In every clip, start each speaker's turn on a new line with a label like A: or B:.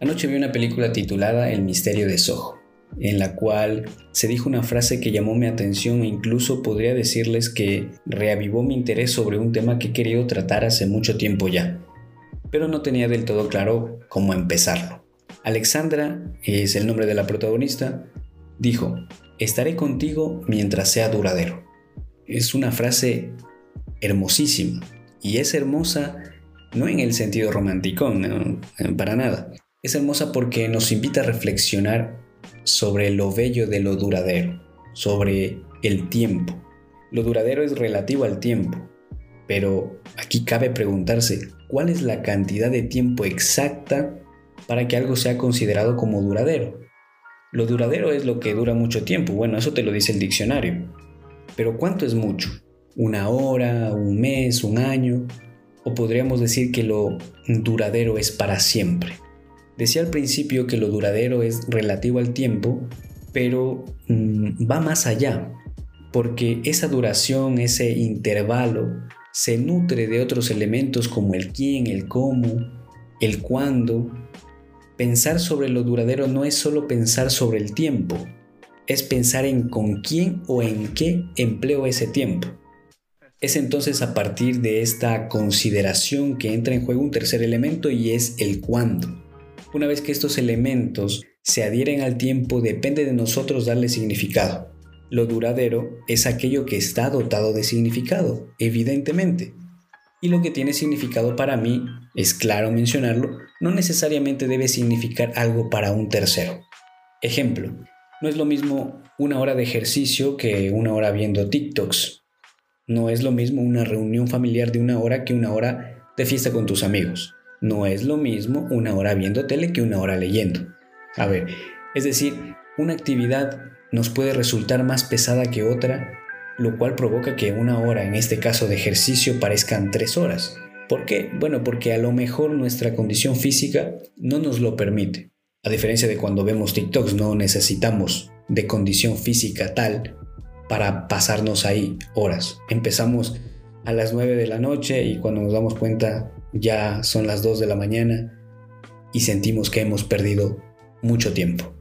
A: Anoche vi una película titulada El misterio de Soho, en la cual se dijo una frase que llamó mi atención e incluso podría decirles que reavivó mi interés sobre un tema que he querido tratar hace mucho tiempo ya, pero no tenía del todo claro cómo empezarlo. Alexandra, es el nombre de la protagonista, dijo, estaré contigo mientras sea duradero. Es una frase hermosísima y es hermosa no en el sentido romántico, para nada, es hermosa porque nos invita a reflexionar sobre lo bello de lo duradero, sobre el tiempo. Lo duradero es relativo al tiempo, pero aquí cabe preguntarse cuál es la cantidad de tiempo exacta para que algo sea considerado como duradero. Lo duradero es lo que dura mucho tiempo, bueno, eso te lo dice el diccionario. Pero ¿cuánto es mucho? ¿Una hora, un mes, un año? O podríamos decir que lo duradero es para siempre. Decía al principio que lo duradero es relativo al tiempo, pero mm, va más allá, porque esa duración, ese intervalo, se nutre de otros elementos como el quién, el cómo, el cuándo. Pensar sobre lo duradero no es solo pensar sobre el tiempo, es pensar en con quién o en qué empleo ese tiempo. Es entonces a partir de esta consideración que entra en juego un tercer elemento y es el cuándo. Una vez que estos elementos se adhieren al tiempo, depende de nosotros darle significado. Lo duradero es aquello que está dotado de significado, evidentemente. Y lo que tiene significado para mí, es claro mencionarlo, no necesariamente debe significar algo para un tercero. Ejemplo, no es lo mismo una hora de ejercicio que una hora viendo TikToks. No es lo mismo una reunión familiar de una hora que una hora de fiesta con tus amigos. No es lo mismo una hora viendo tele que una hora leyendo. A ver, es decir, una actividad nos puede resultar más pesada que otra, lo cual provoca que una hora, en este caso de ejercicio, parezcan tres horas. ¿Por qué? Bueno, porque a lo mejor nuestra condición física no nos lo permite. A diferencia de cuando vemos TikToks, no necesitamos de condición física tal para pasarnos ahí horas. Empezamos a las 9 de la noche y cuando nos damos cuenta ya son las 2 de la mañana y sentimos que hemos perdido mucho tiempo.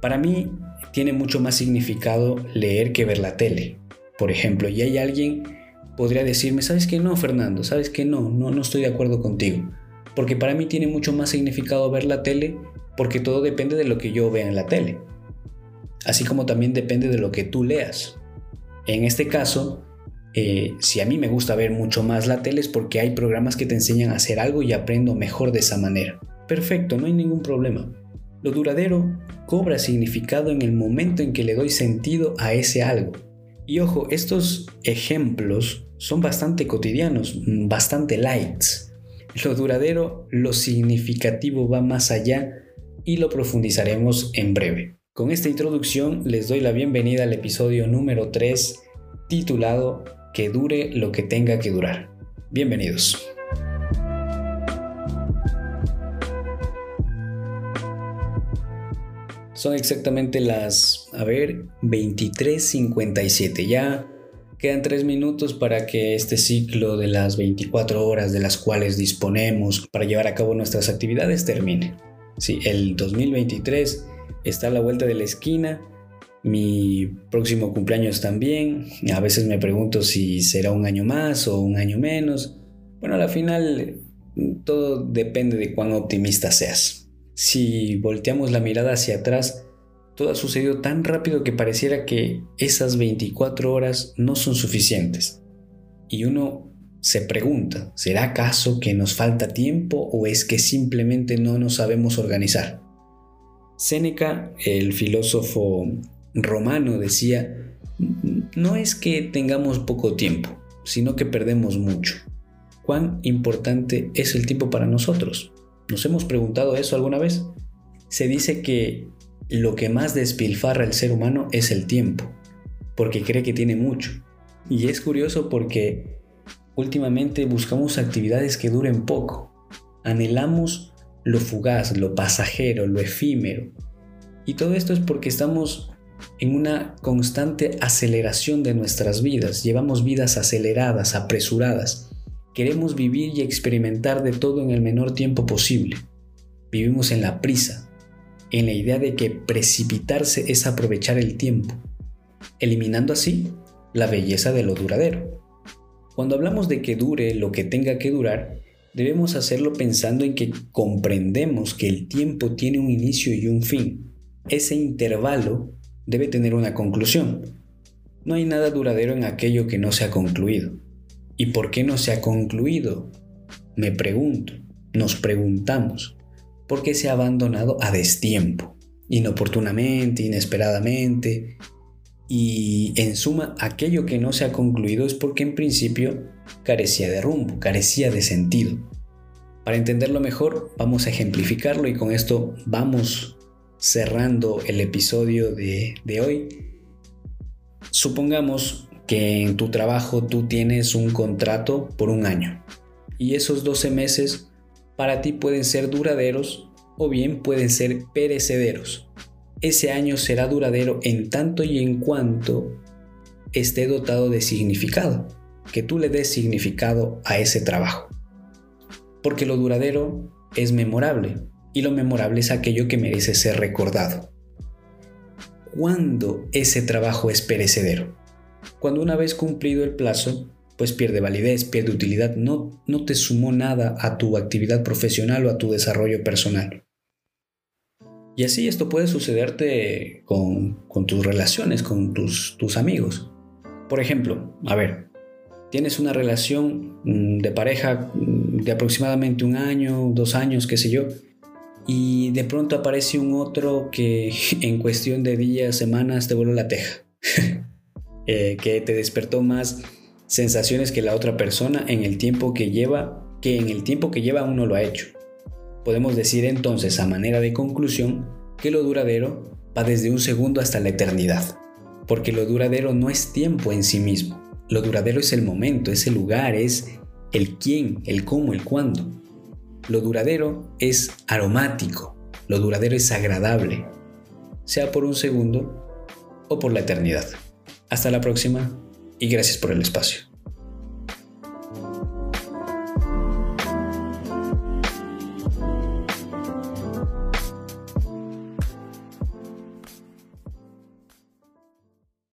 A: Para mí tiene mucho más significado leer que ver la tele. Por ejemplo, y hay alguien podría decirme, ¿sabes que no, Fernando? ¿Sabes que no? No no estoy de acuerdo contigo. Porque para mí tiene mucho más significado ver la tele porque todo depende de lo que yo vea en la tele. Así como también depende de lo que tú leas. En este caso, eh, si a mí me gusta ver mucho más la tele es porque hay programas que te enseñan a hacer algo y aprendo mejor de esa manera. Perfecto, no hay ningún problema. Lo duradero cobra significado en el momento en que le doy sentido a ese algo. Y ojo, estos ejemplos son bastante cotidianos, bastante lights. Lo duradero, lo significativo va más allá y lo profundizaremos en breve. Con esta introducción les doy la bienvenida al episodio número 3 titulado que dure lo que tenga que durar. Bienvenidos. Son exactamente las, a ver, 23.57. Ya quedan 3 minutos para que este ciclo de las 24 horas de las cuales disponemos para llevar a cabo nuestras actividades termine. Sí, el 2023 está a la vuelta de la esquina mi próximo cumpleaños también. A veces me pregunto si será un año más o un año menos. Bueno, al final todo depende de cuán optimista seas. Si volteamos la mirada hacia atrás, todo ha sucedido tan rápido que pareciera que esas 24 horas no son suficientes. Y uno se pregunta, ¿será acaso que nos falta tiempo o es que simplemente no nos sabemos organizar? Séneca, el filósofo romano decía, no es que tengamos poco tiempo, sino que perdemos mucho. ¿Cuán importante es el tiempo para nosotros? ¿Nos hemos preguntado eso alguna vez? Se dice que lo que más despilfarra el ser humano es el tiempo, porque cree que tiene mucho. Y es curioso porque últimamente buscamos actividades que duren poco. Anhelamos lo fugaz, lo pasajero, lo efímero. Y todo esto es porque estamos en una constante aceleración de nuestras vidas. Llevamos vidas aceleradas, apresuradas. Queremos vivir y experimentar de todo en el menor tiempo posible. vivimos en la prisa, en la idea de que precipitarse es aprovechar el tiempo, eliminando así la belleza de lo duradero. Cuando hablamos de que dure lo que tenga que durar, debemos hacerlo pensando en que comprendemos que el tiempo tiene un inicio y un fin. Ese intervalo debe tener una conclusión. No hay nada duradero en aquello que no se ha concluido. ¿Y por qué no se ha concluido? Me pregunto, nos preguntamos, ¿por qué se ha abandonado a destiempo, inoportunamente, inesperadamente? Y en suma, aquello que no se ha concluido es porque en principio carecía de rumbo, carecía de sentido. Para entenderlo mejor, vamos a ejemplificarlo y con esto vamos cerrando el episodio de, de hoy. Supongamos que en tu trabajo tú tienes un contrato por un año y esos 12 meses para ti pueden ser duraderos o bien pueden ser perecederos. Ese año será duradero en tanto y en cuanto esté dotado de significado, que tú le des significado a ese trabajo. Porque lo duradero es memorable y lo memorable es aquello que merece ser recordado. ¿Cuándo ese trabajo es perecedero? Cuando una vez cumplido el plazo, pues pierde validez, pierde utilidad, no, no te sumó nada a tu actividad profesional o a tu desarrollo personal. Y así esto puede sucederte con, tus relaciones, con tus, tus amigos. Por ejemplo, a ver, tienes una relación mm, de pareja mm, de aproximadamente un año, dos años, qué sé yo, y de pronto aparece un otro que en cuestión de días, semanas te voló la teja, eh, que te despertó más sensaciones que la otra persona en el tiempo que lleva, que en el tiempo que lleva uno lo ha hecho. Podemos decir entonces a manera de conclusión que lo duradero va desde un segundo hasta la eternidad, porque lo duradero no es tiempo en sí mismo, lo duradero es el momento, es el lugar, es el quién, el cómo, el cuándo. Lo duradero es aromático, lo duradero es agradable, sea por un segundo o por la eternidad. Hasta la próxima y gracias por el espacio.